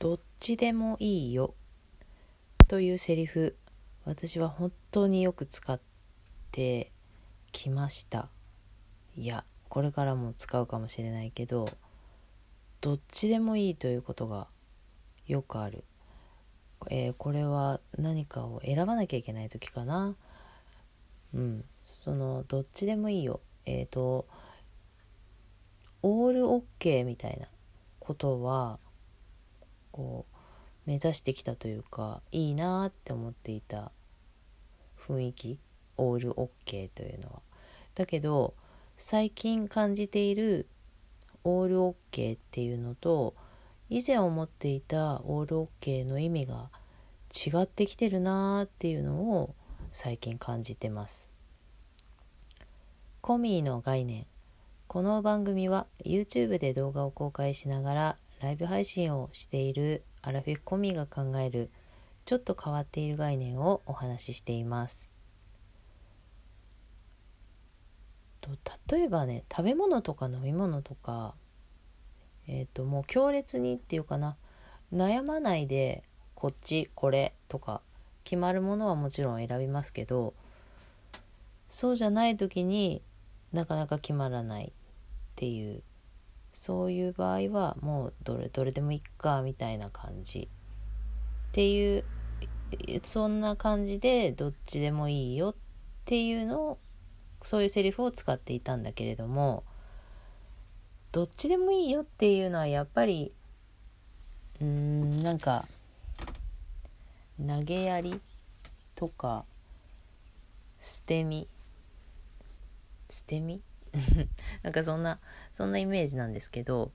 どっちでもいいよ。というセリフ私は本当によく使ってきました。いやこれからも使うかもしれないけどどっちでもいいということがよくある、えー、これは何かを選ばなきゃいけない時かな。うん。そのどっちでもいいよ。えっ、ー、とオールオッケーみたいなことはこう目指してきたというかいいなって思っていた雰囲気オールオッケーというのは。だけど最近感じているオールオッケーっていうのと以前思っていたオールオッケーの意味が違ってきてるなーっていうのを最近感じてます。コミーの概念この番組は YouTube で動画を公開しながらライブ配信をしているアラフィフコミが考えるちょっと変わっている概念をお話ししています。と例えばね食べ物とか飲み物とかえっ、ー、ともう強烈にっていうかな悩まないでこっちこれとか決まるものはもちろん選びますけどそうじゃない時になかなか決まらないっていうそういう場合はもうどれどれでもいっかみたいな感じっていうそんな感じでどっちでもいいよっていうのをそういうセリフを使っていたんだけれどもどっちでもいいよっていうのはやっぱりうーんなんか投げやりとか捨て身？捨て身？なんかそんなそんなイメージなんですけど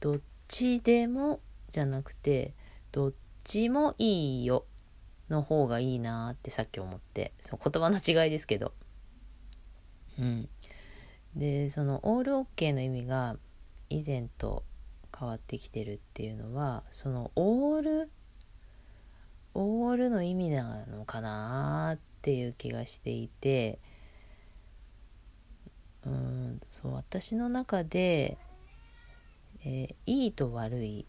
どっちでもじゃなくてどっちもいいよの方がいいなってさっき思ってその言葉の違いですけど。うん。でそのオールオッケーの意味が以前と変わってきてるっていうのはそのオールオールの意味なのかなっていう気がしていてうんそう私の中で、えー、いいと悪いっ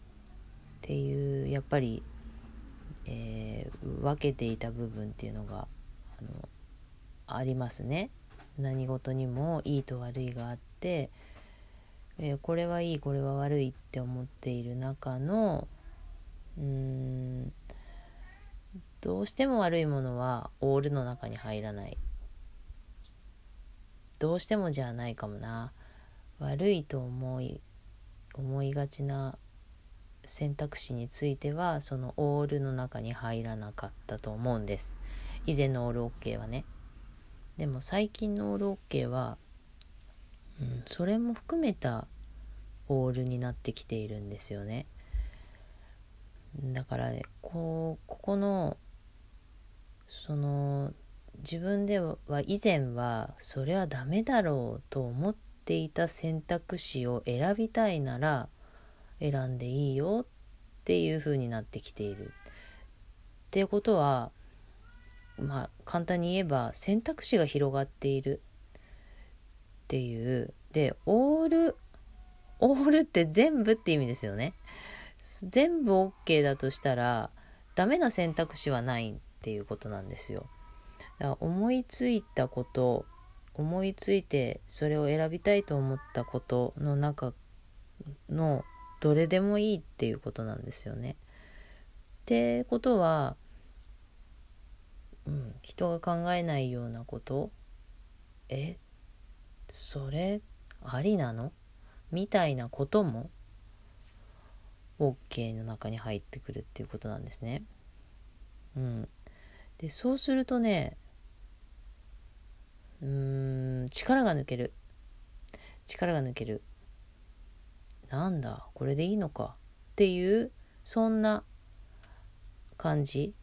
ていうやっぱり、えー、分けていた部分っていうのがあのありますね。何事にもいいと悪いがあって、えー、これはいいこれは悪いって思っている中のうんどうしても悪いものはオールの中に入らないどうしてもじゃないかもな。悪いと思い思いがちな選択肢についてはそのオールの中に入らなかったと思うんです。以前のオールオッケーはね。でも最近のオールオッケーは、うん、それも含めたオールになってきているんですよね。だからねこうここのその自分では以前はそれはダメだろうと思っていた選択肢を選びたいなら選んでいいよっていう風になってきている。っていうことはまあ簡単に言えば選択肢が広がっているっていうでオールオールって全部って意味ですよね。全部 OK だとしたらダメな選択肢はないっていうことなんですよ。だから思いついたこと思いついてそれを選びたいと思ったことの中のどれでもいいっていうことなんですよね。ってことは、うん、人が考えないようなことえそれありなの？みたいなことも OK の中に入ってくるっていうことなんですね。うん、でそうするとねうーん力が抜ける。力が抜ける。なんだこれでいいのか。っていうそんな感じ。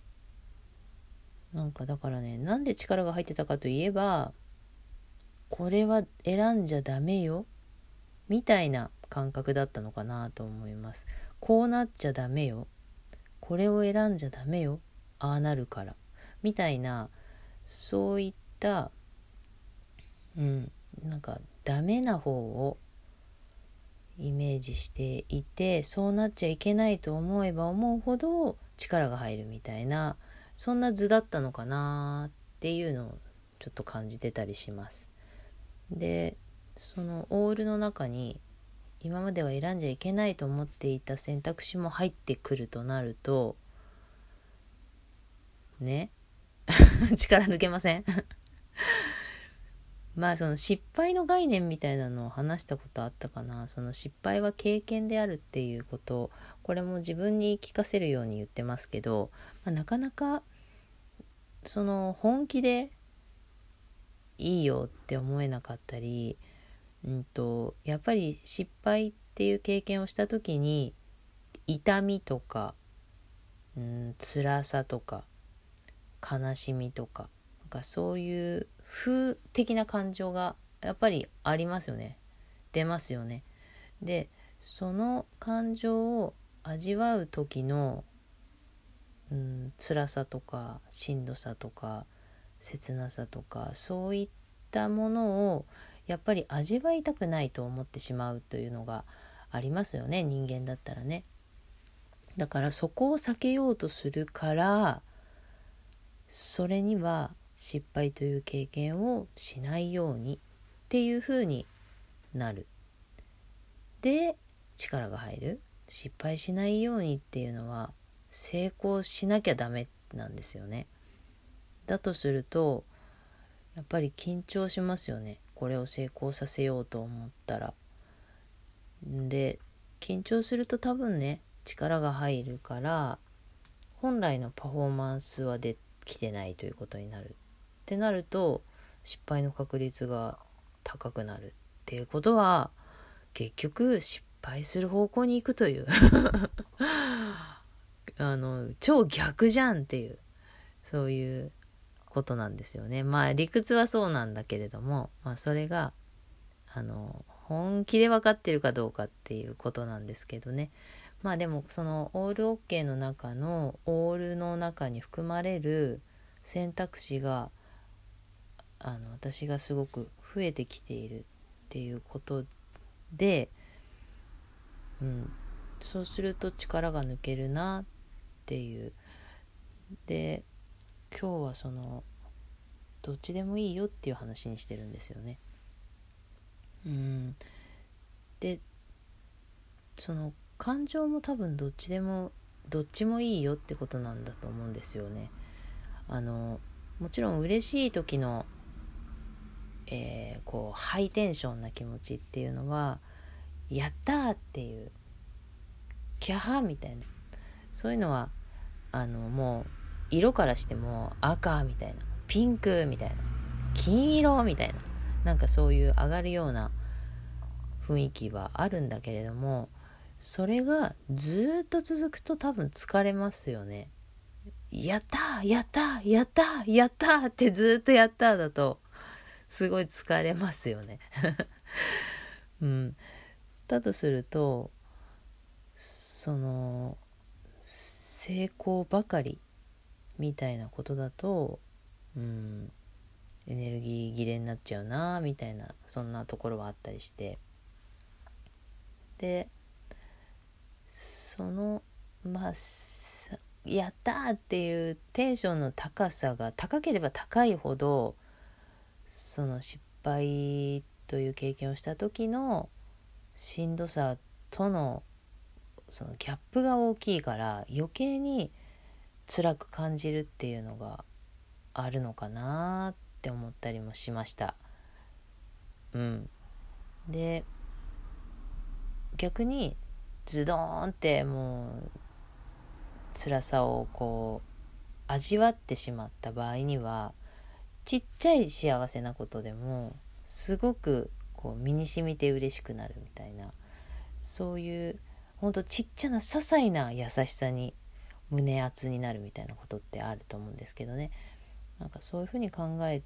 なんかだからねなんで力が入ってたかといえばこれは選んじゃダメよみたいな感覚だったのかなと思います。こうなっちゃダメよこれを選んじゃダメよああなるからみたいなそういったうん。なんかダメな方をイメージしていてそうなっちゃいけないと思えば思うほど力が入るみたいなそんな図だったのかなっていうのをちょっと感じてたりします。でそのオールの中に今までは選んじゃいけないと思っていた選択肢も入ってくるとなるとね？力抜けません？まあその失敗の概念みたいなのを話したことあったかな。その失敗は経験であるっていうこと。これも自分に聞かせるように言ってますけど、まあ、なかなかその本気でいいよって思えなかったりうんと、やっぱり失敗っていう経験をした時に痛みとか、うん、辛さとか悲しみとかなんかそういう風的な感情がやっぱりありますよね出ますよね。でその感情を味わう時の、うん、辛さとかしんどさとか切なさとかそういったものをやっぱり味わいたくないと思ってしまうというのがありますよね人間だったらね。だからそこを避けようとするからそれには失敗という経験をしないようにっていうふうになる。で力が入る失敗しないようにっていうのは成功しなきゃダメなんですよね。だとするとやっぱり緊張しますよね。これを成功させようと思ったら。で緊張すると多分ね力が入るから本来のパフォーマンスはできてないということになる。ってなると失敗の確率が高くなるっていうことは結局失敗する方向に行くという あの超逆じゃんっていうそういうことなんですよね。まあ理屈はそうなんだけれども、まあ、それがあの本気で分かってるかどうかっていうことなんですけどね。まあでもそのオールオッケーの中のオールの中に含まれる選択肢があの私がすごく増えてきているっていうことで、うん、そうすると力が抜けるなっていうで今日はそのどっちでもいいよっていう話にしてるんですよね。うん、でその感情も多分どっちでもどっちもいいよってことなんだと思うんですよね。あのもちろん嬉しい時の、えー、こうハイテンションな気持ちっていうのは「やった!」っていう「キャハ!」みたいなそういうのはあのもう色からしても赤みたいなピンクみたいな金色みたいななんかそういう上がるような雰囲気はあるんだけれどもそれがずっと続くと多分疲れますよね。やったやったやったやったってずっとやっただとすごい疲れますよね。うん。だとするとその成功ばかりみたいなことだとうんエネルギー切れになっちゃうなみたいなそんなところはあったりしてでそのまあやったっていうテンションの高さが高ければ高いほどその失敗という経験をした時のしんどさとのそのギャップが大きいから余計に辛く感じるっていうのがあるのかなって思ったりもしました。うん、で逆にズドンってもう辛さをこう味わってしまった場合にはちっちゃい幸せなことでもすごくこう身にしみて嬉しくなるみたいなそういうほんとちっちゃな些細な優しさに胸熱になるみたいなことってあると思うんですけどね。なんかそういうふうに考え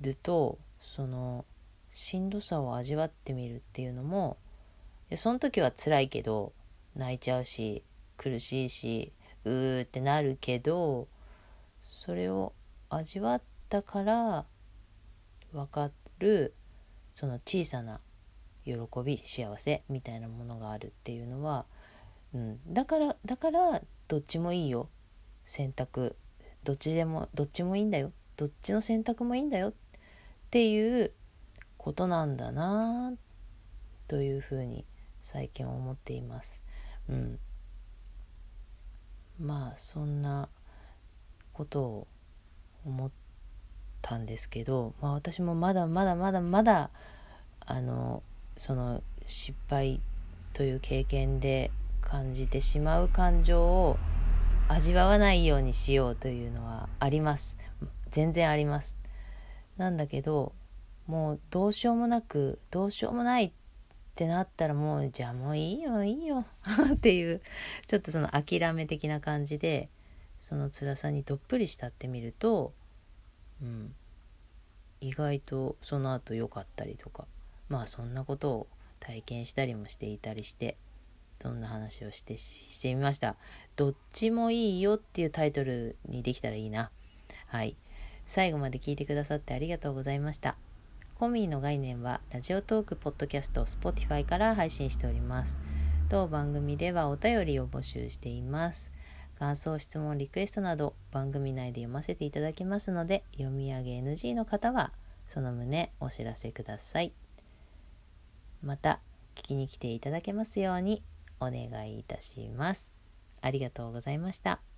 るとそのしんどさを味わってみるっていうのもその時は辛いけど泣いちゃうし苦しいしうーってなるけどそれを味わってたから分かるその小さな喜び幸せみたいなものがあるっていうのは、うん、だからだからどっちもいいよ。選択。どっちでもどっちもいいんだよ。どっちの選択もいいんだよ。っていうことなんだなというふうに最近思っています。うん、まあそんなことを思ったんですけど、まあ、私もまだまだまだまだあのその失敗という経験で感じてしまう感情を味わわないようにしようというのはあります。全然あります。なんだけどもうどうしようもなくどうしようもないってなったらもうじゃあもういいよいいよ っていうちょっとその諦め的な感じでその辛さにどっぷりしたってみると、うん、意外とその後良かったりとか。まあそんなことを体験したりもしていたりしてそんな話をしてしてみました。どっちもいいよっていうタイトルにできたらいいな。はい。最後まで聞いてくださってありがとうございました。コミーの概念はラジオトークポッドキャスト Spotify から配信しております。当番組ではお便りを募集しています。感想質問リクエストなど番組内で読ませていただきますので読み上げ NG の方はその旨お知らせくださいまた聞きに来ていただけますようにお願いいたします。ありがとうございました。